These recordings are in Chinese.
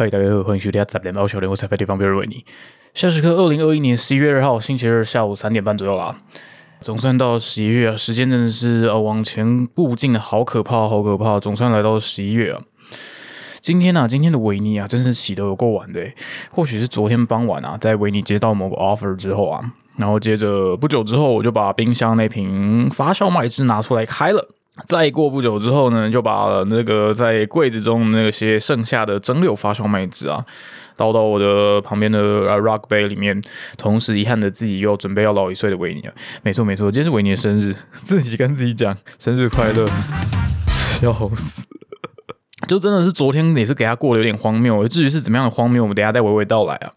嗨，大家好，欢迎收听杂联猫小联，我是飞地方贝尔维尼。下时刻二零二一年十一月二号星期日下午三点半左右啦。总算到十一月啊，时间真的是呃往前步进的好可怕，好可怕。总算来到十一月啊。今天呢，今天的维尼啊，真是起得有够晚的。或许是昨天傍晚啊，在维尼接到某个 offer 之后啊，然后接着不久之后，我就把冰箱那瓶发酵麦汁拿出来开了。再过不久之后呢，就把那个在柜子中那些剩下的蒸馏发酵麦汁啊，倒到我的旁边的 rock 杯里面。同时，遗憾的自己又准备要老一岁的维尼啊，没错没错，今天是维尼的生日，自己跟自己讲生日快乐，笑死！就真的是昨天也是给他过得有点荒谬，至于是怎么样的荒谬，我们等下再娓娓道来啊。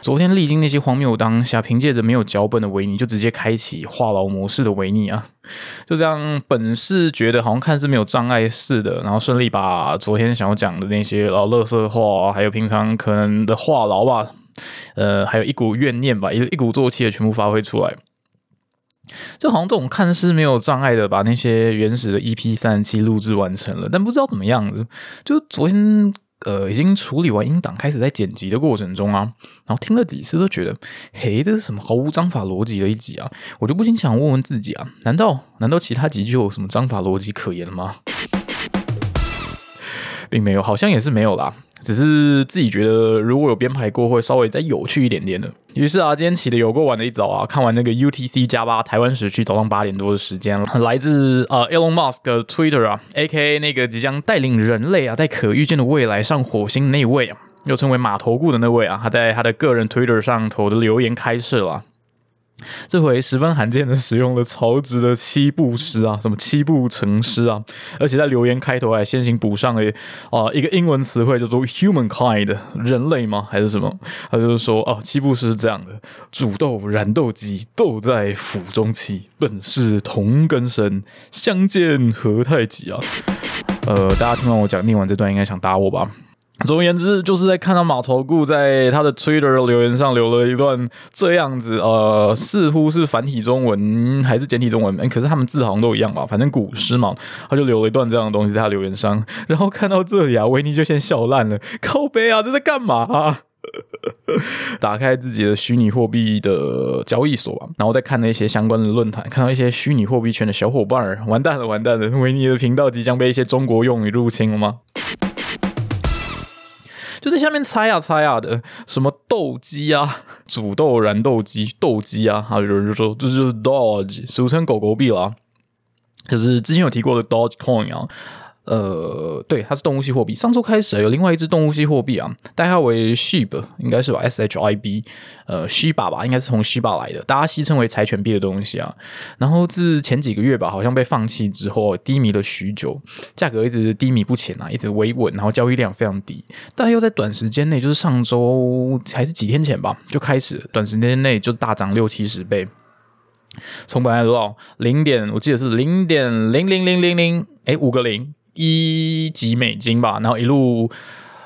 昨天历经那些荒谬当下，凭借着没有脚本的维尼，就直接开启话痨模式的维尼啊，就这样，本是觉得好像看似没有障碍似的，然后顺利把昨天想要讲的那些呃乐色话，还有平常可能的话痨吧，呃，还有一股怨念吧，一一鼓作气的全部发挥出来。就好像这种看似没有障碍的把那些原始的 EP 三十七录制完成了，但不知道怎么样子，就昨天。呃，已经处理完音档，开始在剪辑的过程中啊，然后听了几次都觉得，嘿，这是什么毫无章法逻辑的一集啊！我就不禁想问问自己啊，难道难道其他集就有什么章法逻辑可言吗？并没有，好像也是没有啦。只是自己觉得，如果有编排过，会稍微再有趣一点点的。于是啊，今天起的有够晚的一早啊，看完那个 UTC 加八台湾时区早上八点多的时间了。来自呃 Elon Musk 的 Twitter 啊，A.K.A 那个即将带领人类啊，在可预见的未来上火星那位啊，又称为马头固的那位啊，他在他的个人 Twitter 上头的留言开设了。这回十分罕见的使用了曹植的七步诗啊，什么七步成诗啊，而且在留言开头还先行补上了啊一个英文词汇叫做 humankind 人类吗？还是什么？他就是说哦，七步诗是这样的：煮豆燃豆萁，豆在釜中泣，本是同根生，相见何太急啊！呃，大家听完我讲念完这段，应该想打我吧？总而言之，就是在看到马头固在他的 Twitter 留言上留了一段这样子，呃，似乎是繁体中文还是简体中文，可是他们字好像都一样吧，反正古诗嘛，他就留了一段这样的东西在他留言上。然后看到这里啊，维尼就先笑烂了，靠背啊，这在干嘛？打开自己的虚拟货币的交易所吧，然后再看那些相关的论坛，看到一些虚拟货币圈的小伙伴，完蛋了，完蛋了，维尼的频道即将被一些中国用语入侵了吗？就在下面猜啊猜啊的，什么斗鸡啊，煮豆燃豆鸡，斗鸡啊，还有人就说这就是 Doge，俗称狗狗币啦，就是之前有提过的 Doge Coin 啊。呃，对，它是动物系货币。上周开始有另外一只动物系货币啊，代号为 Shib，应该是吧？S H I B，呃，Shiba 吧，应该是从 Shiba 来的，大家戏称为柴犬币的东西啊。然后自前几个月吧，好像被放弃之后，低迷了许久，价格一直低迷不前啊，一直维稳，然后交易量非常低。但又在短时间内，就是上周还是几天前吧，就开始短时间内就大涨六七十倍，从本来多少零点，我记得是零点零零零零零，哎，五个零。一级美金吧，然后一路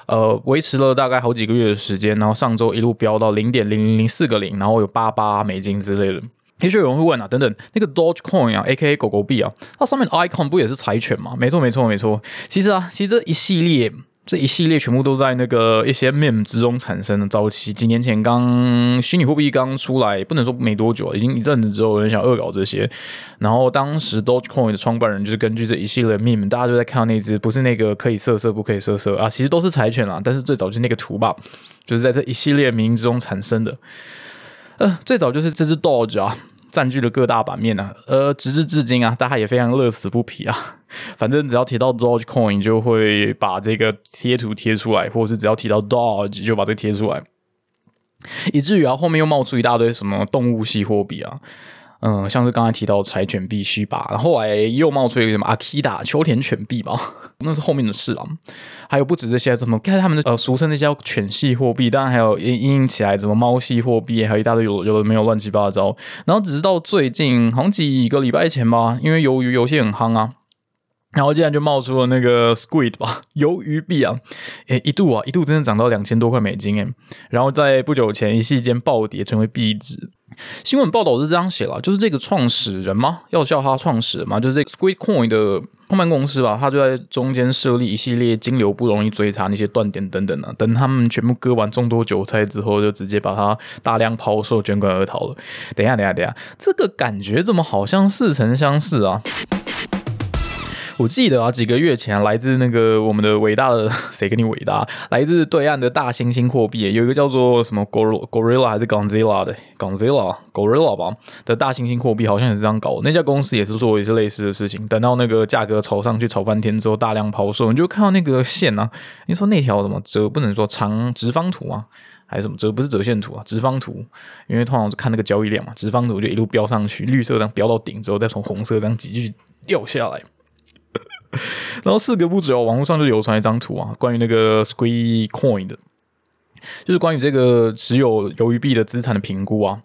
呃维持了大概好几个月的时间，然后上周一路飙到零点零零零四个零，然后有八八美金之类的。也许有人会问啊，等等，那个 Doge Coin 啊，A.K.A 狗狗币啊，它上面 icon 不也是柴犬吗？没错，没错，没错。其实啊，其实这一系列。这一系列全部都在那个一些 meme 之中产生的。早期几年前刚虚拟货币刚出来，不能说没多久，已经一阵子之后，有人想恶搞这些。然后当时 Dogecoin 的创办人就是根据这一系列 meme，大家就在看到那只不是那个可以色色不可以色色啊，其实都是柴犬啦。但是最早就是那个图吧，就是在这一系列名之中产生的。呃，最早就是这只 Doge 啊。占据了各大版面啊，呃，直至至今啊，大家也非常乐此不疲啊。反正只要提到 Dogecoin，就会把这个贴图贴出来，或者是只要提到 Doge，就把这贴出来，以至于啊，后面又冒出一大堆什么动物系货币啊。嗯，像是刚才提到柴犬币、须吧，然后来又冒出一个什么阿基达秋田犬币嘛，那是后面的事啊。还有不止这些，什么看他们的呃俗称那些犬系货币，当然还有因应起来什么猫系货币，还有一大堆有有的没有乱七八糟。然后只是到最近好像几个礼拜前吧，因为由于游戏很夯啊，然后竟然就冒出了那个 Squid 吧，鱿鱼币啊，诶一度啊一度真的涨到两千多块美金诶，然后在不久前一夕间暴跌成为币值。新闻报道是这样写了，就是这个创始人吗？要叫他创始人吗？就是这个 Squid Coin 的创办公司吧，他就在中间设立一系列金流不容易追查那些断点等等啊，等他们全部割完众多韭菜之后，就直接把它大量抛售，卷款而逃了。等一下，等一下，等一下，这个感觉怎么好像似曾相识啊？我记得啊，几个月前来自那个我们的伟大的 谁跟你伟大？来自对岸的大猩猩货币，有一个叫做什么 Gorilla 还是 Godzilla 的 Gonzilla Gorilla 吧的大猩猩货币，好像也是这样搞。那家公司也是做一些类似的事情。等到那个价格炒上去，炒翻天之后，大量抛售，你就看到那个线啊。你说那条什么折不能说长直方图啊，还是什么折不是折线图啊？直方图，因为通常是看那个交易量嘛。直方图就一路飙上去，绿色这样飙到顶之后，再从红色这样急剧掉下来。然后四个不止哦，网络上就流传一张图啊，关于那个 Squee Coin 的，就是关于这个持有鱿鱼币的资产的评估啊。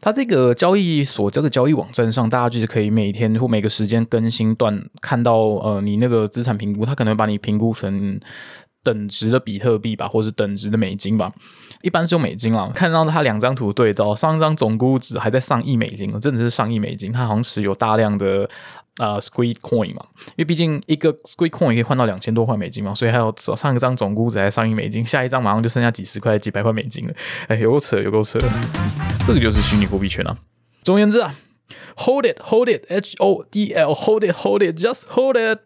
它这个交易所这个交易网站上，大家就是可以每天或每个时间更新段看到呃你那个资产评估，它可能把你评估成等值的比特币吧，或者是等值的美金吧。一般是用美金啊。看到它两张图对照，上一张总估值还在上亿美金，真的是上亿美金。它好像持有大量的。啊，Squid Coin 嘛，因为毕竟一个 Squid Coin 可以换到两千多块美金嘛，所以还有上一张总估值还上亿美金，下一张马上就剩下几十块、几百块美金了。哎，有够扯，有够扯，这个就是虚拟货币圈啊。总而言之啊，Hold it，Hold it，H O D L，Hold it，Hold it，Just hold it。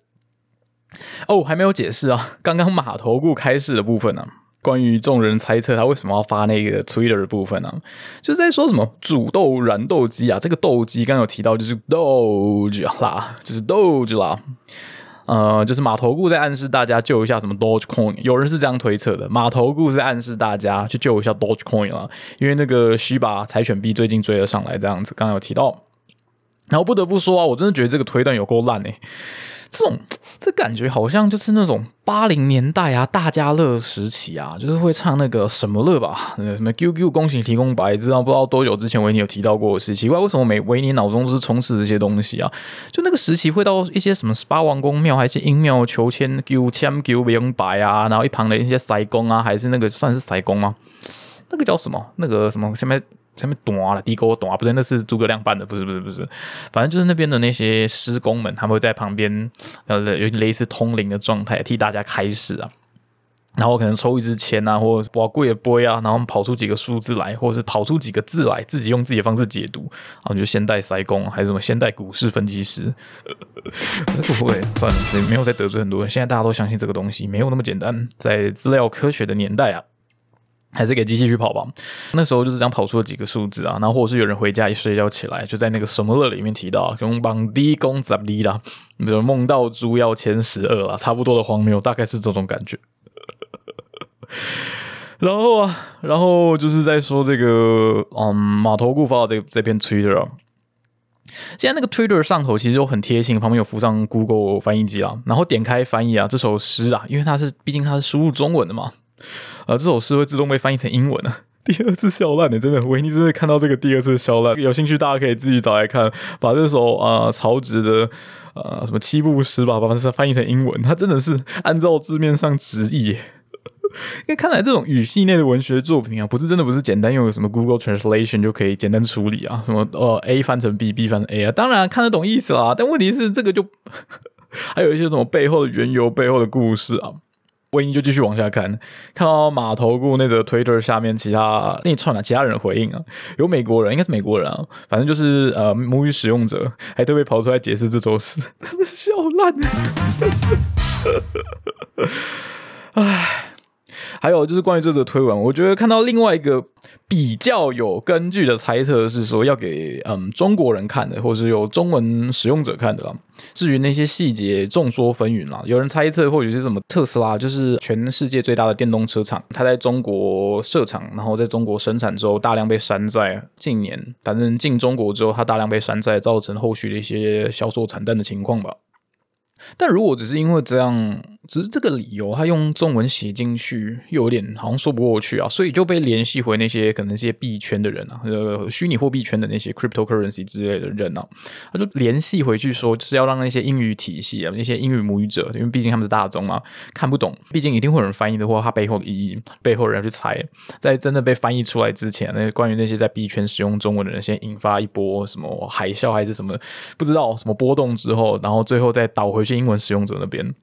哦，还没有解释啊，刚刚码头股开市的部分呢。关于众人猜测他为什么要发那个 Twitter 的部分呢？就是在说什么煮豆燃豆机啊，这个豆机刚有提到就是 Doge 啦，就是 Doge 啦，呃，就是马头顾在暗示大家救一下什么 Dogecoin，有人是这样推测的，马头顾是暗示大家去救一下 Dogecoin 啊，因为那个 Shiba 柴犬币最近追了上来，这样子刚有提到，然后不得不说啊，我真的觉得这个推断有够烂哎。这种这感觉好像就是那种八零年代啊，大家乐时期啊，就是会唱那个什么乐吧，那 个什么 QQ 恭喜提供白，知道不知道多久之前维尼有提到过是奇怪，为什么每维尼脑中是充斥这些东西啊？就那个时期会到一些什么十八王公庙，还是阴庙求签 Q 签 Q 明白啊，然后一旁的一些塞公啊，还是那个算是塞公吗？那个叫什么？那个什么下面？前面短了，低沟短不对，那是诸葛亮办的，不是不是不是，反正就是那边的那些施工们，他们会在旁边，呃，有类似通灵的状态，替大家开始啊，然后可能抽一支签啊，或者贵的杯啊，然后跑出几个数字来，或者是跑出几个字来，自己用自己的方式解读，然后就现代塞工，还是什么现代股市分析师，这 个不会算了，没有再得罪很多人，现在大家都相信这个东西没有那么简单，在资料科学的年代啊。还是给机器去跑吧。那时候就是这样跑出了几个数字啊，然后或者是有人回家一睡觉起来，就在那个什么乐里面提到，用帮低公怎么啦，比如梦到猪要前十二啊，差不多的荒谬，大概是这种感觉。然后啊，然后就是在说这个，嗯，码头固发这这篇 Twitter 啊，现在那个 Twitter 上头其实就很贴心，旁边有附上 Google 翻译机啊，然后点开翻译啊，这首诗啊，因为它是毕竟它是输入中文的嘛。啊，这首诗会自动被翻译成英文啊！第二次笑烂的，真的，维尼真的看到这个第二次笑烂，有兴趣大家可以自己找来看。把这首啊曹植的呃什么七步诗吧，把它翻译成英文，它真的是按照字面上直译。因为看来这种语系内的文学作品啊，不是真的不是简单用什么 Google Translation 就可以简单处理啊，什么呃 A 翻成 B，B 翻成 A 啊，当然看得懂意思啦。但问题是这个就 还有一些什么背后的缘由、背后的故事啊。维尼就继续往下看，看到码头顾那则 Twitter 下面其他那一串啊，其他人回应啊，有美国人，应该是美国人啊，反正就是呃母语使用者，还特别跑出来解释这周四，笑烂。唉。还有就是关于这则推文，我觉得看到另外一个比较有根据的猜测是说要给嗯中国人看的，或是有中文使用者看的啦。至于那些细节，众说纷纭啦。有人猜测或者是什么特斯拉就是全世界最大的电动车厂，它在中国设厂，然后在中国生产之后大量被山寨。近年反正进中国之后，它大量被山寨，造成后续的一些销售惨淡的情况吧。但如果只是因为这样，只是这个理由，他用中文写进去，又有点好像说不过去啊，所以就被联系回那些可能一些币圈的人啊，呃，虚拟货币圈的那些 cryptocurrency 之类的人啊，他就联系回去说，就是要让那些英语体系啊，那些英语母语者，因为毕竟他们是大众嘛，看不懂，毕竟一定会有人翻译的话，他背后的意义，背后人要去猜，在真的被翻译出来之前，那关于那些在币圈使用中文的人，先引发一波什么海啸还是什么，不知道什么波动之后，然后最后再倒回。些英文使用者那边。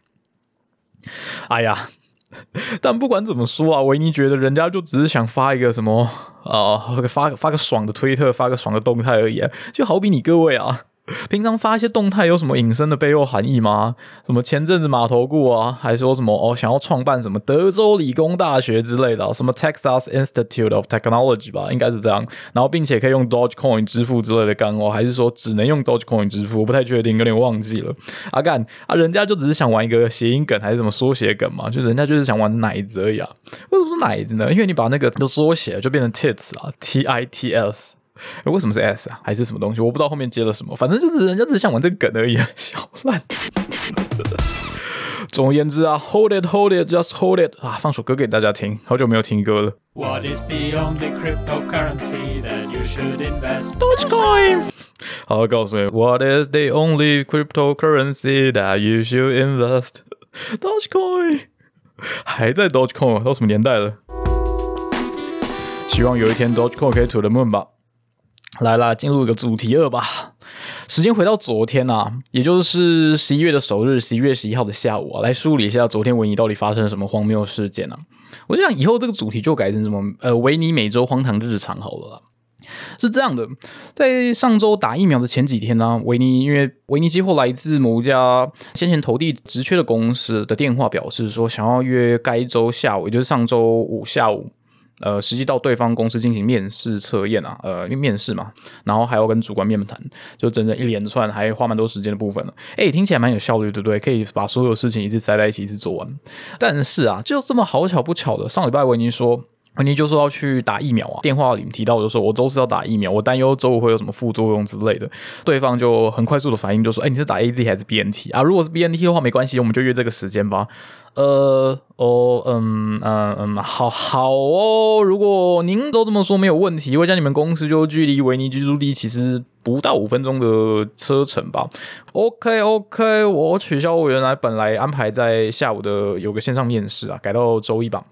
哎呀，但不管怎么说啊，维尼觉得人家就只是想发一个什么啊，发发个爽的推特，发个爽的动态而已，啊就好比你各位啊。平常发一些动态有什么隐身的背后含义吗？什么前阵子码头顾啊，还说什么哦想要创办什么德州理工大学之类的，什么 Texas Institute of Technology 吧，应该是这样。然后并且可以用 Dogecoin 支付之类的干哦，还是说只能用 Dogecoin 支付？我不太确定，有点忘记了。阿干啊，人家就只是想玩一个谐音梗还是什么缩写梗嘛？就人家就是想玩奶子而已啊。为什么说奶子呢？因为你把那个的缩写就变成 tits 啊，T I T S。为什么是 S 啊？还是什么东西？我不知道后面接了什么，反正就是人家只是想玩这个梗而已，小烂。总而言之啊，Hold it, hold it, just hold it 啊！放首歌给大家听，好久没有听歌了。What is the only cryptocurrency that you should invest? Dogecoin。好，告诉你，What is the only cryptocurrency that you should invest? Dogecoin。还在 Dogecoin，都什么年代了？希望有一天 Dogecoin 可以 to the moon 吧。来啦，进入一个主题二吧。时间回到昨天啊，也就是十一月的首日，十一月十一号的下午啊，来梳理一下昨天维尼到底发生了什么荒谬事件呢？我想以后这个主题就改成什么呃，维尼每周荒唐日常好了。是这样的，在上周打疫苗的前几天呢，维尼因为维尼接获来自某家先前投递职缺的公司的电话，表示说想要约该周下午，也就是上周五下午。呃，实际到对方公司进行面试测验啊，呃，因为面试嘛，然后还要跟主管面谈，就整整一连串，还花蛮多时间的部分了。哎，听起来蛮有效率，对不对？可以把所有事情一次塞在一起，一次做完。但是啊，就这么好巧不巧的，上礼拜我已经说，维尼就说要去打疫苗啊，电话里面提到就说，我周四要打疫苗，我担忧周五会有什么副作用之类的。对方就很快速的反应就说，哎，你是打 A Z 还是 B N T 啊？如果是 B N T 的话，没关系，我们就约这个时间吧。呃，哦，嗯，嗯，嗯，好好哦。如果您都这么说，没有问题。我想你们公司就距离维尼居住地其实不到五分钟的车程吧。OK，OK，我取消我原来本来安排在下午的有个线上面试啊，改到周一吧。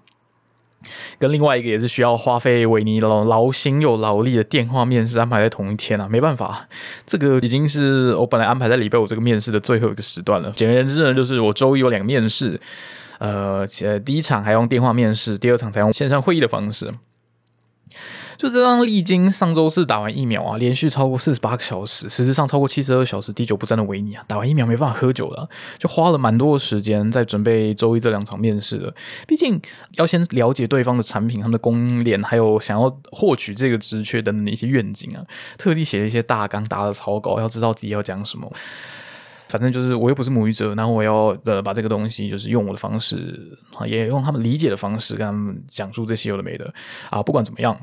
跟另外一个也是需要花费维尼劳劳心又劳力的电话面试安排在同一天啊，没办法，这个已经是我本来安排在礼拜五这个面试的最后一个时段了。简而言之呢，就是我周一有两个面试，呃，第一场还用电话面试，第二场采用线上会议的方式。就这样，历经上周四打完疫苗啊，连续超过四十八个小时，实质上超过七十二小时，滴酒不沾的维尼啊，打完疫苗没办法喝酒了，就花了蛮多的时间在准备周一这两场面试的。毕竟要先了解对方的产品、他们的供应链，还有想要获取这个职缺等等的一些愿景啊，特地写了一些大纲，打了草稿，要知道自己要讲什么。反正就是我又不是母语者，然后我要呃把这个东西就是用我的方式，也用他们理解的方式跟他们讲述这些有的没的啊，不管怎么样。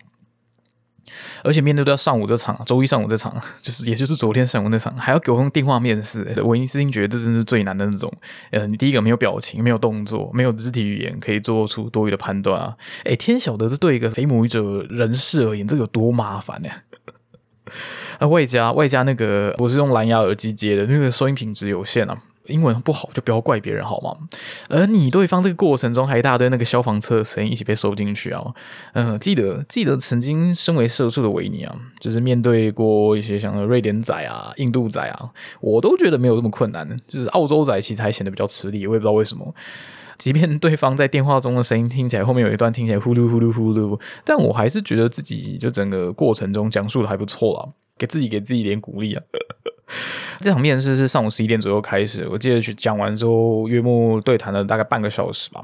而且面对到上午这场，周一上午这场，就是也就是昨天上午那场，还要给我用电话面试。维尼斯汀觉得这真是最难的那种。呃，你第一个没有表情，没有动作，没有肢体语言，可以做出多余的判断啊！哎，天晓得这对一个非母语者人士而言，这个有多麻烦呢？啊，外加外加那个，我是用蓝牙耳机接的，那个收音品质有限啊。英文不好就不要怪别人好吗？而你对方这个过程中还一大堆那个消防车的声音一起被收进去啊！嗯，记得记得曾经身为社畜的维尼啊，就是面对过一些像瑞典仔啊、印度仔啊，我都觉得没有这么困难。就是澳洲仔其实还显得比较吃力，我也不知道为什么。即便对方在电话中的声音听起来后面有一段听起来呼噜呼噜呼噜，但我还是觉得自己就整个过程中讲述的还不错啊，给自己给自己一点鼓励啊。这场面试是上午十一点左右开始，我记得去讲完之后，约莫对谈了大概半个小时吧。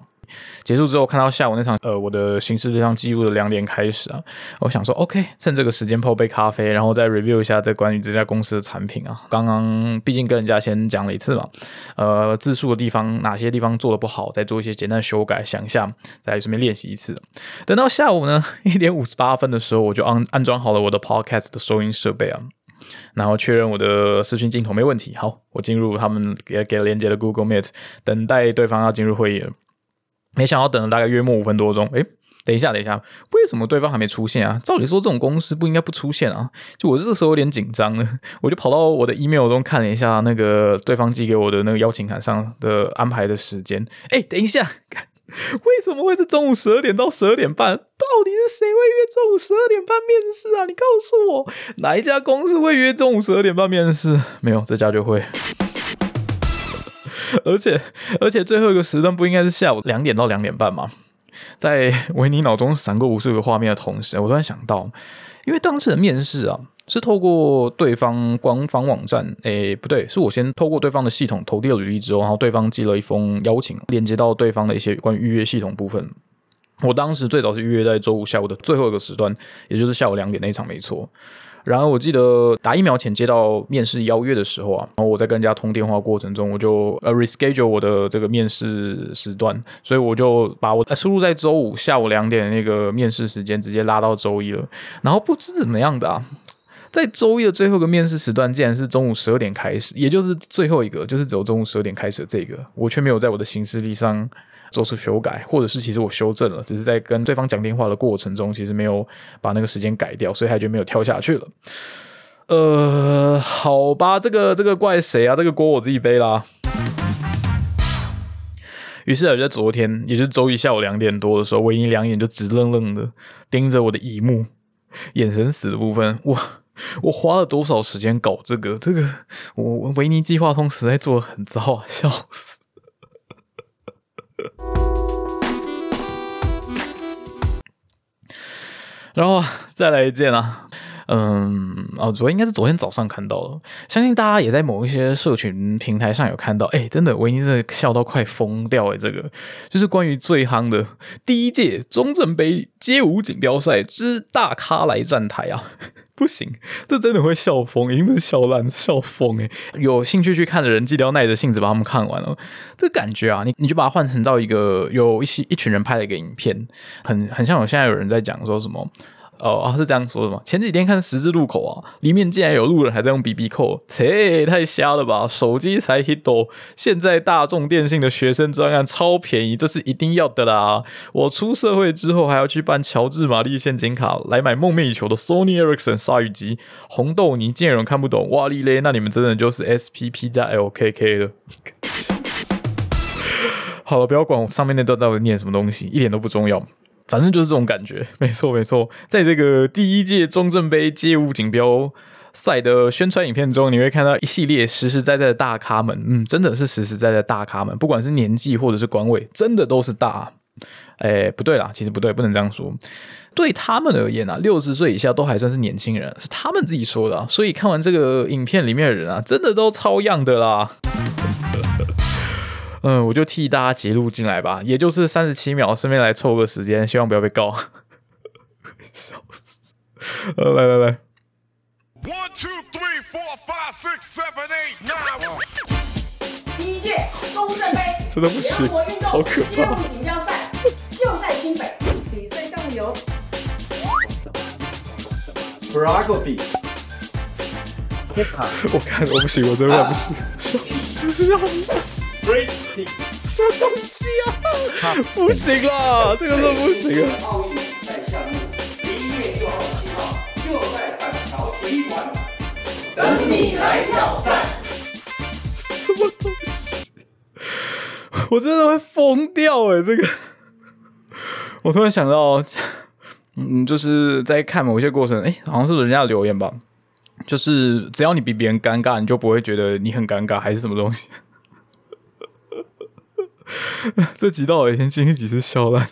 结束之后，看到下午那场，呃，我的行事历上记录的两点开始啊，我想说，OK，趁这个时间泡杯咖啡，然后再 review 一下这关于这家公司的产品啊。刚刚毕竟跟人家先讲了一次嘛，呃，自述的地方哪些地方做的不好，再做一些简单修改，想一下，再顺便练习一次。等到下午呢一点五十八分的时候，我就安安装好了我的 podcast 的收音设备啊。然后确认我的视讯镜头没问题，好，我进入他们给给连接的 Google Meet，等待对方要进入会议了。没想到等了大概约莫五分多钟，诶，等一下，等一下，为什么对方还没出现啊？照理说这种公司不应该不出现啊。就我这个时候有点紧张了，我就跑到我的 email 中看了一下那个对方寄给我的那个邀请函上的安排的时间。诶，等一下。为什么会是中午十二点到十二点半？到底是谁会约中午十二点半面试啊？你告诉我，哪一家公司会约中午十二点半面试？没有，这家就会。而且而且最后一个时段不应该是下午两点到两点半吗？在维尼脑中闪过无数个画面的同时，我突然想到，因为当次的面试啊，是透过对方官方网站，诶，不对，是我先透过对方的系统投递了履历之后，然后对方寄了一封邀请，连接到对方的一些关于预约系统部分。我当时最早是预约在周五下午的最后一个时段，也就是下午两点那一场，没错。然后，我记得打疫苗前接到面试邀约的时候啊，然后我在跟人家通电话过程中，我就呃 reschedule 我的这个面试时段，所以我就把我输入在周五下午两点那个面试时间直接拉到周一了。然后不知怎么样的啊，在周一的最后一个面试时段竟然是中午十二点开始，也就是最后一个，就是只有中午十二点开始的这个，我却没有在我的行事历上。做出修改，或者是其实我修正了，只是在跟对方讲电话的过程中，其实没有把那个时间改掉，所以他就没有跳下去了。呃，好吧，这个这个怪谁啊？这个锅我自己背啦。于是啊，就在昨天，也就是周一下午两点多的时候，维尼两眼就直愣愣的盯着我的荧幕，眼神死的部分，我 我花了多少时间搞这个？这个我维尼计划通实在做的很糟啊，笑死。然后再来一件啊，嗯，哦，昨天应该是昨天早上看到了，相信大家也在某一些社群平台上有看到，哎，真的，我已经是笑到快疯掉哎，这个就是关于最夯的第一届中正杯街舞锦标赛之大咖来站台啊。不行，这真的会笑疯，已经不是笑烂，笑疯诶。有兴趣去看的人，记得要耐着性子把他们看完了。这感觉啊，你你就把它换成到一个有一些一群人拍的一个影片，很很像我现在有人在讲说什么。哦，是这样说的吗？前几天看十字路口啊，里面竟然有路人还在用 BB 扣，切，太瞎了吧！手机才 hit 多，现在大众电信的学生专案超便宜，这是一定要的啦！我出社会之后还要去办乔治玛丽现金卡来买梦寐以求的 Sony Ericsson 鲨鱼机。红豆泥，见人看不懂，哇哩嘞！那你们真的就是 SPP 加 LKK 了。好了，不要管我上面那段到底念什么东西，一点都不重要。反正就是这种感觉，没错没错。在这个第一届中正杯街舞锦标赛的宣传影片中，你会看到一系列实实在在的大咖们，嗯，真的是实实在在大咖们，不管是年纪或者是官位，真的都是大。哎，不对啦，其实不对，不能这样说。对他们而言啊，六十岁以下都还算是年轻人，是他们自己说的。所以看完这个影片里面的人啊，真的都超样的啦。嗯，我就替大家截录进来吧，也就是三十七秒，顺便来凑个时间，希望不要被告。笑死！呃，来来来。第一届中正杯真的不行，好可怕！街舞锦标赛就在新北，比赛项目有 choreography、hip hop。我看我不行，我真的不行，笑，笑。什么东西啊？不行啦，这个是不行啊！奥运比赛项目十一月六号、七号就在板桥体育馆等你来挑战。什么东西？我真的会疯掉哎！这个，我突然想到，嗯，就是在看某些过程，哎，好像是人家的留言吧，就是只要你比别人尴尬，你就不会觉得你很尴尬，还是什么东西？这几道我已经经历几次笑烂，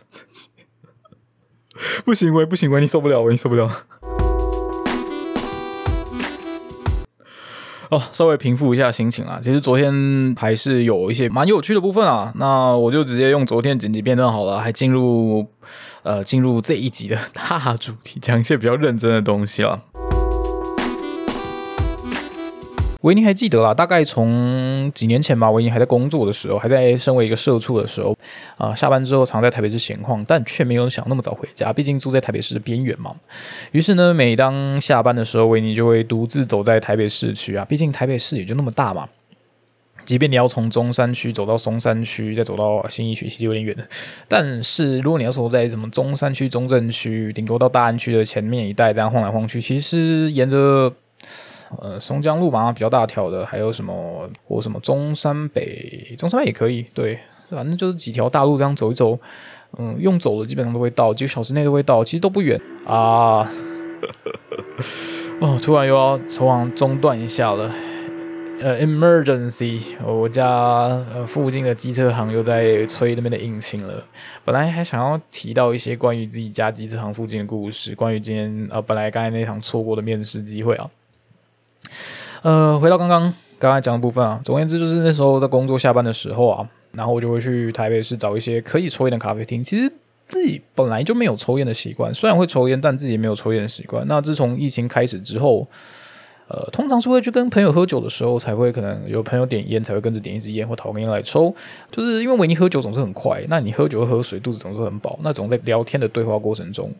不行，我不行，我你受不了，我你受不了。哦，稍微平复一下心情啊。其实昨天还是有一些蛮有趣的部分啊。那我就直接用昨天剪辑片段好了，还进入呃进入这一集的 大主题，讲一些比较认真的东西了。维尼还记得啦，大概从几年前吧，维尼还在工作的时候，还在身为一个社畜的时候，啊，下班之后常在台北市闲逛，但却没有想那么早回家，毕竟住在台北市的边缘嘛。于是呢，每当下班的时候，维尼就会独自走在台北市区啊，毕竟台北市也就那么大嘛。即便你要从中山区走到松山区，再走到新义区，其实有点远的。但是如果你要说在什么中山区、中正区，顶多到大安区的前面一带这样晃来晃去，其实沿着。呃，松江路嘛，比较大条的，还有什么或什么中山北，中山北也可以，对，反正就是几条大路这样走一走，嗯，用走的基本上都会到，几个小时内都会到，其实都不远啊。哦，突然又要从往中断一下了，呃，emergency！我家呃附近的机车行又在催那边的引擎了。本来还想要提到一些关于自己家机车行附近的故事，关于今天呃本来刚才那场错过的面试机会啊。呃，回到刚刚刚才讲的部分啊，总而言之就是那时候在工作下班的时候啊，然后我就会去台北市找一些可以抽烟的咖啡厅。其实自己本来就没有抽烟的习惯，虽然会抽烟，但自己没有抽烟的习惯。那自从疫情开始之后。呃，通常是会去跟朋友喝酒的时候，才会可能有朋友点烟，才会跟着点一支烟或讨根烟来抽。就是因为维尼喝酒总是很快，那你喝酒喝水，肚子总是很饱。那种在聊天的对话过程中，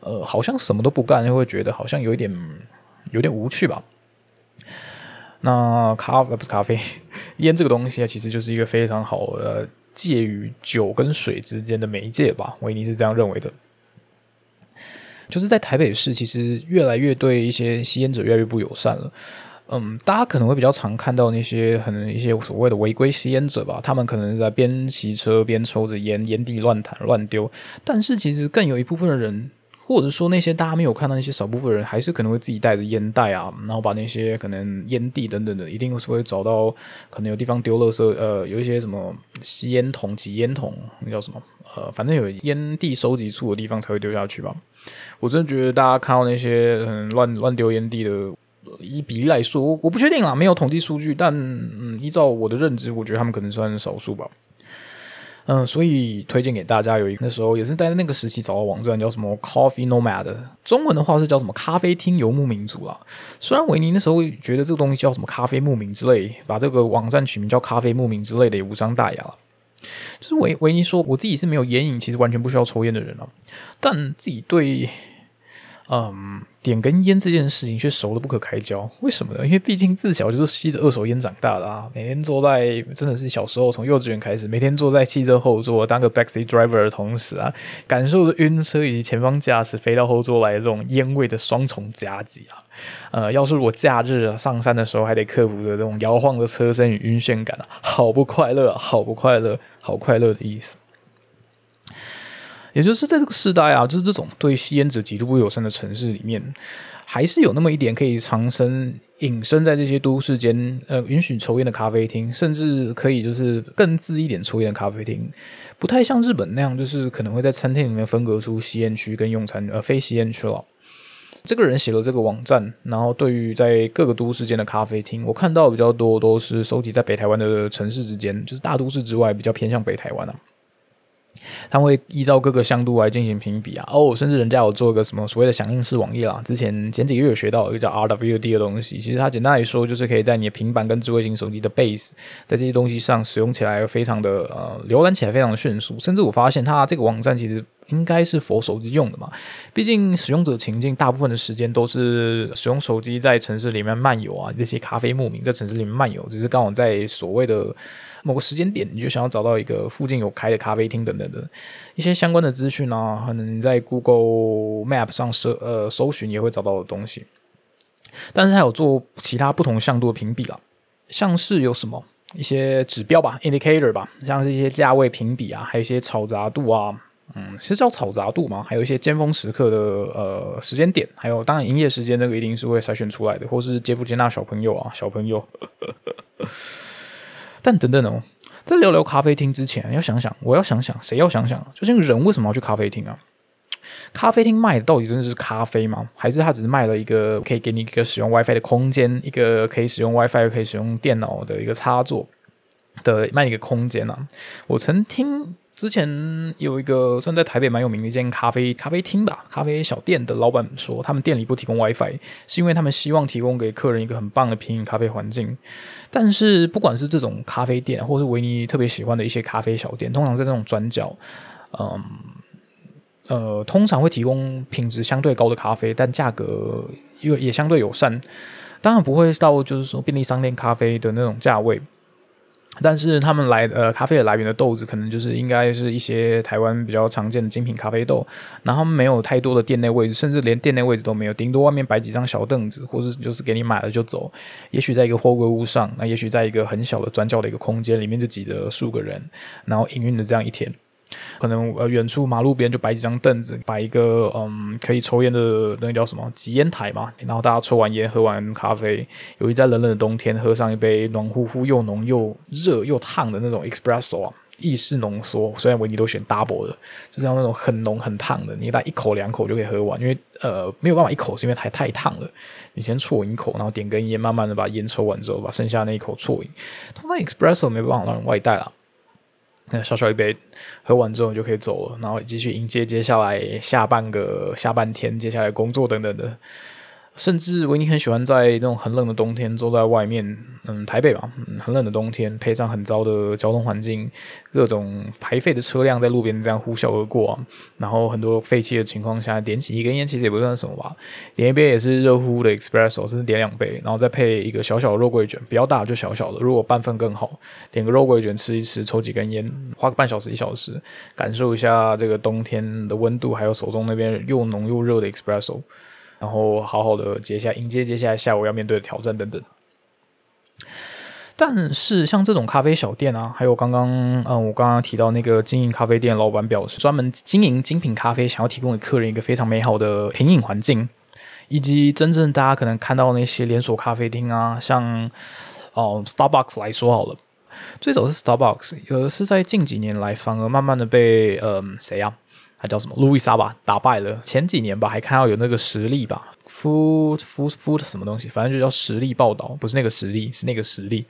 呃，好像什么都不干，就会觉得好像有一点有点无趣吧。那咖不是咖啡，烟这个东西啊，其实就是一个非常好的介于酒跟水之间的媒介吧。维尼是这样认为的。就是在台北市，其实越来越对一些吸烟者越来越不友善了。嗯，大家可能会比较常看到那些可能一些所谓的违规吸烟者吧，他们可能在边骑车边抽着烟，烟蒂乱弹乱丢。但是其实更有一部分的人，或者说那些大家没有看到那些少部分人，还是可能会自己带着烟袋啊，然后把那些可能烟蒂等等的，一定是会找到可能有地方丢垃圾，呃，有一些什么吸烟筒、挤烟筒，那叫什么？呃，反正有烟蒂收集处的地方才会丢下去吧。我真的觉得大家看到那些嗯乱乱丢烟蒂的，以比例来说，我我不确定啊，没有统计数据，但嗯，依照我的认知，我觉得他们可能算少数吧。嗯，所以推荐给大家有一那时候也是在那个时期找到网站叫什么 Coffee Nomad，中文的话是叫什么咖啡厅游牧民族啊。虽然维尼那时候觉得这个东西叫什么咖啡牧民之类，把这个网站取名叫咖啡牧民之类的也无伤大雅。就是维维尼说，我自己是没有烟瘾，其实完全不需要抽烟的人了，但自己对。嗯，点根烟这件事情却熟的不可开交，为什么呢？因为毕竟自小就是吸着二手烟长大的啊，每天坐在真的是小时候从幼稚园开始，每天坐在汽车后座当个 backseat driver 的同时啊，感受着晕车以及前方驾驶飞到后座来的这种烟味的双重夹击啊，呃，要是我假日上山的时候还得克服着这种摇晃的车身与晕眩感啊，好不快乐，好不快乐，好快乐的意思。也就是在这个时代啊，就是这种对吸烟者极度不友善的城市里面，还是有那么一点可以藏身隐身在这些都市间，呃，允许抽烟的咖啡厅，甚至可以就是更自一点抽烟的咖啡厅，不太像日本那样，就是可能会在餐厅里面分隔出吸烟区跟用餐呃非吸烟区了。这个人写了这个网站，然后对于在各个都市间的咖啡厅，我看到比较多都是收集在北台湾的城市之间，就是大都市之外比较偏向北台湾啊。他会依照各个香度来进行评比啊，哦，甚至人家有做一个什么所谓的响应式网页啦。之前前几个月有学到一个叫 RWD 的东西，其实它简单来说就是可以在你的平板跟智慧型手机的 base，在这些东西上使用起来非常的呃，浏览起来非常的迅速。甚至我发现它这个网站其实。应该是佛手机用的嘛？毕竟使用者情境大部分的时间都是使用手机在城市里面漫游啊，这些咖啡牧民在城市里面漫游，只是刚好在所谓的某个时间点，你就想要找到一个附近有开的咖啡厅等等的一些相关的资讯啊，可能你在 Google Map 上搜呃搜寻也会找到的东西。但是它有做其他不同向度的评比啊，像是有什么一些指标吧，indicator 吧，像是一些价位评比啊，还有一些嘈杂度啊。嗯，是叫嘈杂度吗？还有一些尖峰时刻的呃时间点，还有当然营业时间那个一定是会筛选出来的，或是接不接纳小朋友啊，小朋友。但等等哦，在聊聊咖啡厅之前，要想想，我要想想，谁要想想？究竟人为什么要去咖啡厅啊？咖啡厅卖的到底真的是咖啡吗？还是他只是卖了一个可以给你一个使用 WiFi 的空间，一个可以使用 WiFi 又可以使用电脑的一个插座的卖一个空间呢？我曾听。之前有一个算在台北蛮有名的一间咖啡咖啡厅吧，咖啡小店的老板说，他们店里不提供 WiFi，是因为他们希望提供给客人一个很棒的品饮咖啡环境。但是不管是这种咖啡店，或是维尼特别喜欢的一些咖啡小店，通常在这种转角，嗯呃，通常会提供品质相对高的咖啡，但价格又也相对友善。当然不会到就是说便利商店咖啡的那种价位。但是他们来呃咖啡的来源的豆子可能就是应该是一些台湾比较常见的精品咖啡豆，然后没有太多的店内位置，甚至连店内位置都没有，顶多外面摆几张小凳子，或者就是给你买了就走。也许在一个货柜屋上，那也许在一个很小的转角的一个空间里面就挤着数个人，然后营运的这样一天。可能呃远处马路边就摆几张凳子，摆一个嗯可以抽烟的那个叫什么集烟台嘛，然后大家抽完烟喝完咖啡，尤其在冷冷的冬天，喝上一杯暖乎乎又浓又热又烫的那种 espresso 啊。意式浓缩，虽然维尼都选 double 的，就是那种很浓很烫的，你大概一口两口就可以喝完，因为呃没有办法一口，是因为太太烫了。你先啜一口，然后点根烟，慢慢的把烟抽完之后，把剩下那一口啜饮。通常 espresso 没办法让人外带啦，那小小一杯喝完之后就可以走了，然后继续迎接接下来下半个下半天，接下来工作等等的。甚至维尼很喜欢在那种很冷的冬天坐在外面，嗯，台北吧，嗯，很冷的冬天，配上很糟的交通环境，各种排废的车辆在路边这样呼啸而过啊，然后很多废气的情况下，点起一根烟其实也不算什么吧，点一杯也是热乎乎的 espresso，甚至点两杯，然后再配一个小小的肉桂卷，比较大就小小的，如果半份更好，点个肉桂卷吃一吃，抽几根烟，花个半小时一小时，感受一下这个冬天的温度，还有手中那边又浓又热的 espresso。然后好好的接下迎接接下来下午要面对的挑战等等。但是像这种咖啡小店啊，还有刚刚嗯我刚刚提到那个经营咖啡店老板表示，专门经营精品咖啡，想要提供给客人一个非常美好的品饮环境，以及真正大家可能看到那些连锁咖啡厅啊，像哦 Starbucks 来说好了，最早是 Starbucks，而是在近几年来反而慢慢的被嗯谁啊？他叫什么？路易莎吧，打败了。前几年吧，还看到有那个实力吧，food food food 什么东西，反正就叫实力报道，不是那个实力，是那个实力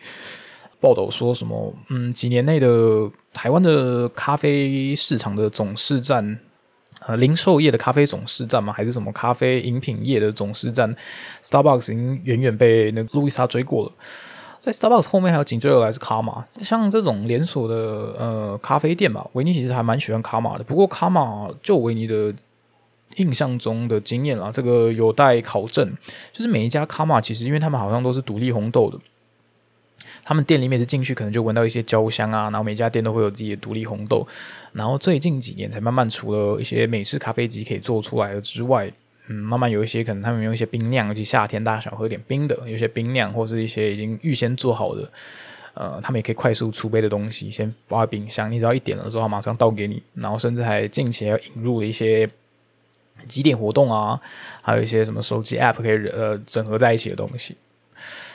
报道说什么？嗯，几年内的台湾的咖啡市场的总市占，呃，零售业的咖啡总市占吗？还是什么咖啡饮品业的总市占？Starbucks 已经远远被那个路易莎追过了。在 Starbucks 后面还有紧追而来是卡玛，像这种连锁的呃咖啡店吧，维尼其实还蛮喜欢卡玛的。不过卡玛就维尼的印象中的经验啊，这个有待考证。就是每一家卡玛其实，因为他们好像都是独立红豆的，他们店里面是进去可能就闻到一些焦香啊，然后每家店都会有自己的独立红豆。然后最近几年才慢慢除了一些美式咖啡机可以做出来的之外。嗯，慢慢有一些可能他们用一些冰酿，尤其夏天大家想喝点冰的，有些冰酿或是一些已经预先做好的，呃，他们也可以快速储备的东西，先放在冰箱，你只要一点了之后，马上倒给你。然后甚至还近期要引入一些几点活动啊，还有一些什么手机 App 可以呃整合在一起的东西。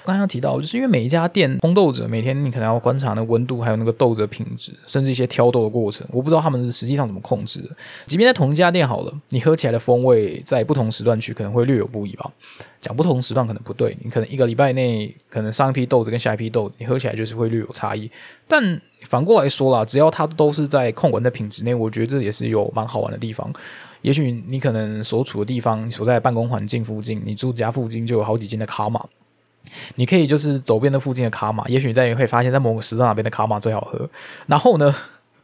刚刚提到，就是因为每一家店烘豆者每天你可能要观察那温度，还有那个豆子的品质，甚至一些挑豆的过程，我不知道他们是实际上怎么控制的。即便在同一家店好了，你喝起来的风味在不同时段去可能会略有不一吧。讲不同时段可能不对，你可能一个礼拜内，可能上一批豆子跟下一批豆子，你喝起来就是会略有差异。但反过来说啦，只要它都是在控管在品质内，我觉得这也是有蛮好玩的地方。也许你可能所处的地方，所在办公环境附近，你住家附近就有好几间的卡玛。你可以就是走遍那附近的卡玛，也许你在会发现，在某个时段哪边的卡玛最好喝。然后呢，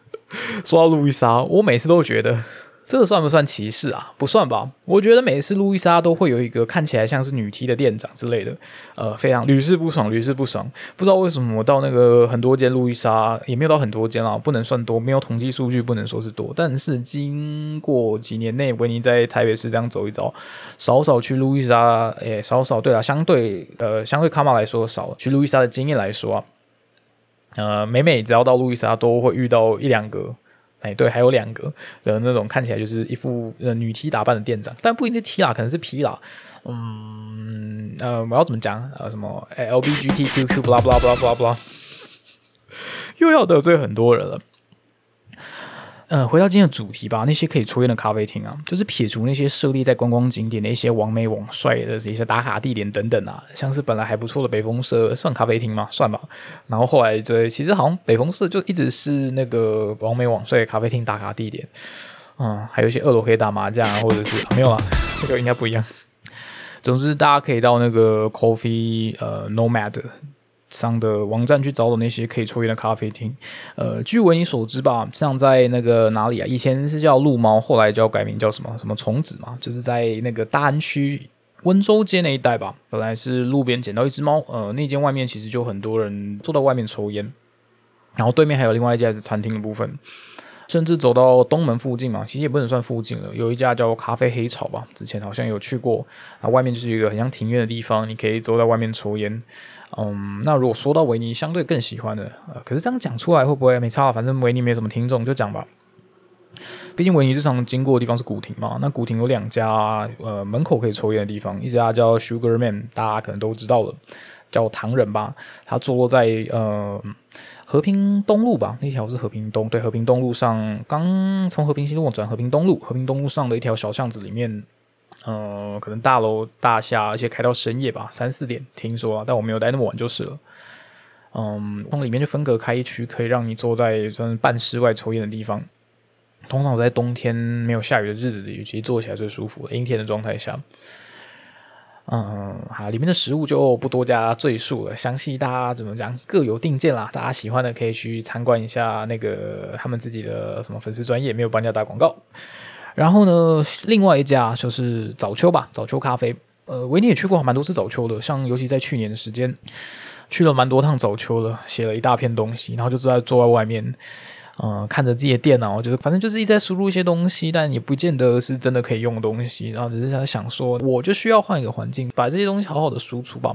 说到路易莎，我每次都觉得。这算不算歧视啊？不算吧。我觉得每次路易莎都会有一个看起来像是女 T 的店长之类的，呃，非常屡试不爽，屡试不爽。不知道为什么我到那个很多间路易莎也没有到很多间啊，不能算多，没有统计数据，不能说是多。但是经过几年内维尼在台北市这样走一遭，少少去路易莎，诶，少少对啊，相对呃，相对卡玛来说少去路易莎的经验来说啊，呃，每每只要到路易莎都会遇到一两个。哎，对，还有两个的那种看起来就是一副呃女 T 打扮的店长，但不一定是 T 啦，可能是 P 啦。嗯，呃，我要怎么讲？呃，什么 LBGTQQ blah blah blah blah blah，又要得罪很多人了。呃，回到今天的主题吧。那些可以抽烟的咖啡厅啊，就是撇除那些设立在观光景点的一些网美网帅的一些打卡地点等等啊，像是本来还不错的北风社，算咖啡厅吗？算吧。然后后来这其实好像北风社就一直是那个网美网帅咖啡厅打卡地点。嗯，还有一些二楼可以打麻将，或者是没有啊，这个应该不一样。总之，大家可以到那个 Coffee 呃 Nomad。上的网站去找找那些可以抽烟的咖啡厅。呃，据为你所知吧，像在那个哪里啊？以前是叫鹿猫，后来叫改名叫什么什么虫子嘛？就是在那个大安区温州街那一带吧。本来是路边捡到一只猫，呃，那间外面其实就很多人坐在外面抽烟，然后对面还有另外一家是餐厅的部分。甚至走到东门附近嘛，其实也不能算附近了。有一家叫咖啡黑草吧，之前好像有去过。啊，外面就是一个很像庭院的地方，你可以坐在外面抽烟。嗯，那如果说到维尼相对更喜欢的，呃，可是这样讲出来会不会没差？反正维尼没什么听众，就讲吧。毕竟维尼日常经过的地方是古亭嘛，那古亭有两家呃门口可以抽烟的地方，一家叫 Sugar Man，大家可能都知道了，叫唐人吧，它坐落在呃和平东路吧，那条是和平东，对，和平东路上刚从和平西路转和平东路，和平东路上的一条小巷子里面，呃，可能大楼大厦，而且开到深夜吧，三四点听说，但我没有待那么晚就是了。嗯，从里面就分隔开一区，可以让你坐在算半室外抽烟的地方。通常在冬天没有下雨的日子里，其实坐起来最舒服。阴天的状态下，嗯，好，里面的食物就不多加赘述了，详细大家怎么讲各有定见啦。大家喜欢的可以去参观一下那个他们自己的什么粉丝专业，没有帮人家打广告。然后呢，另外一家就是早秋吧，早秋咖啡。呃，维尼也去过蛮多次早秋的，像尤其在去年的时间，去了蛮多趟早秋的，写了一大片东西，然后就坐在坐在外面。嗯，看着自己的电脑，就是反正就是一直在输入一些东西，但也不见得是真的可以用的东西。然后只是想想说，我就需要换一个环境，把这些东西好好的输出吧。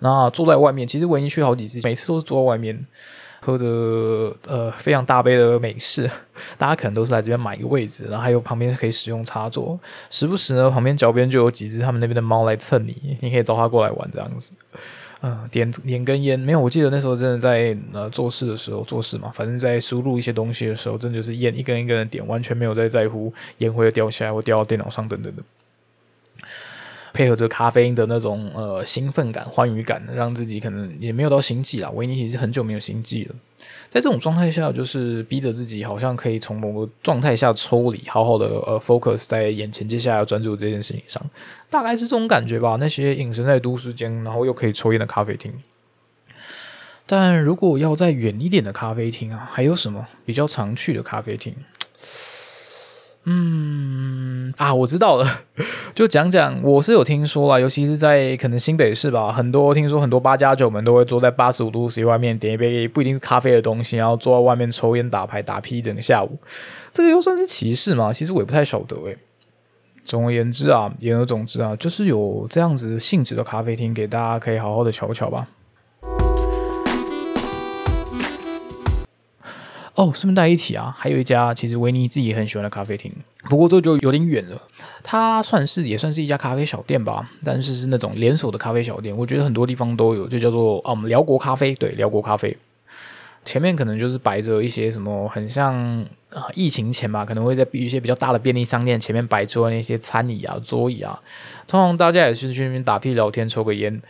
那坐在外面，其实我已经去好几次，每次都是坐在外面，喝着呃非常大杯的美式。大家可能都是来这边买一个位置，然后还有旁边可以使用插座。时不时呢，旁边脚边就有几只他们那边的猫来蹭你，你可以找它过来玩这样子。嗯，点点根烟没有，我记得那时候真的在呃做事的时候做事嘛，反正在输入一些东西的时候，真的就是烟一根一根的点，完全没有在在乎烟灰会掉下来或掉到电脑上等等的。配合着咖啡因的那种呃兴奋感、欢愉感，让自己可能也没有到心悸啦。维尼其实很久没有心悸了，在这种状态下，就是逼着自己好像可以从某个状态下抽离，好好的呃 focus 在眼前接下来要专注这件事情上，大概是这种感觉吧。那些隐身在都市间，然后又可以抽烟的咖啡厅。但如果要再远一点的咖啡厅啊，还有什么比较常去的咖啡厅？嗯啊，我知道了，就讲讲，我是有听说啦，尤其是在可能新北市吧，很多听说很多八加九们都会坐在八十五度 C 外面点一杯不一定是咖啡的东西，然后坐在外面抽烟打牌打屁一整个下午，这个又算是歧视吗？其实我也不太晓得诶。总而言之啊，言而总之啊，就是有这样子性质的咖啡厅，给大家可以好好的瞧瞧吧。哦，顺便带一起啊，还有一家其实维尼自己很喜欢的咖啡厅，不过这就有点远了。它算是也算是一家咖啡小店吧，但是是那种连锁的咖啡小店。我觉得很多地方都有，就叫做嗯辽国咖啡。对，辽国咖啡前面可能就是摆着一些什么，很像啊疫情前吧，可能会在一些比较大的便利商店前面摆出那些餐椅啊、桌椅啊。通常大家也是去那边打屁聊天、抽个烟。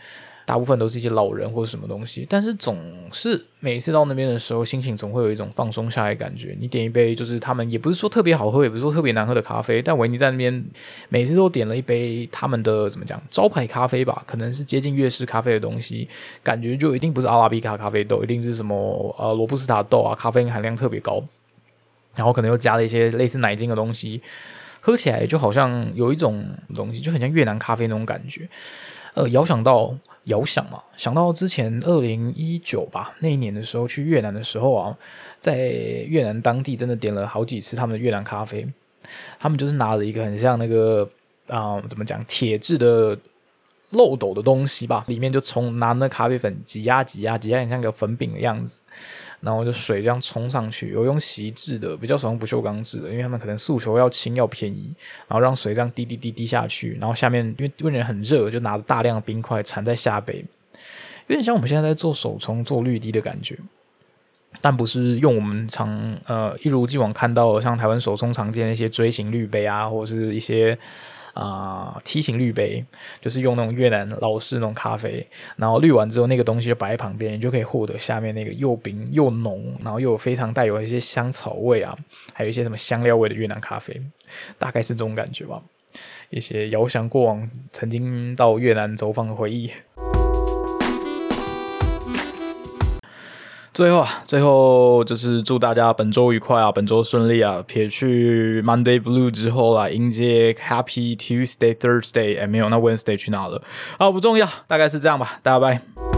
大部分都是一些老人或者什么东西，但是总是每次到那边的时候，心情总会有一种放松下来的感觉。你点一杯，就是他们也不是说特别好喝，也不是说特别难喝的咖啡，但维尼在那边每次都点了一杯他们的怎么讲招牌咖啡吧，可能是接近粤式咖啡的东西，感觉就一定不是阿拉比卡咖啡豆，一定是什么呃罗布斯塔豆啊，咖啡因含量特别高，然后可能又加了一些类似奶精的东西，喝起来就好像有一种东西，就很像越南咖啡那种感觉。呃，遥想到遥想嘛，想到之前二零一九吧那一年的时候去越南的时候啊，在越南当地真的点了好几次他们的越南咖啡，他们就是拿了一个很像那个啊怎么讲铁质的漏斗的东西吧，里面就从拿那咖啡粉挤压挤压挤压，很像个粉饼的样子。然后就水这样冲上去，有用锡制的，比较少用不锈钢制的，因为他们可能诉求要轻要便宜。然后让水这样滴滴滴滴下去，然后下面因为因为人很热，就拿着大量的冰块缠在下杯，有点像我们现在在做手冲做绿滴的感觉，但不是用我们常呃一如既往看到像台湾手冲常见的一些锥形滤杯啊，或者是一些。啊，梯形滤杯就是用那种越南老式那种咖啡，然后滤完之后，那个东西就摆在旁边，你就可以获得下面那个又冰又浓，然后又非常带有一些香草味啊，还有一些什么香料味的越南咖啡，大概是这种感觉吧。一些遥想过往曾经到越南走访的回忆。最后啊，最后就是祝大家本周愉快啊，本周顺利啊！撇去 Monday Blue 之后啊，迎接 Happy Tuesday、Thursday，哎，没有，那 Wednesday 去哪了？啊，不重要，大概是这样吧，大家拜。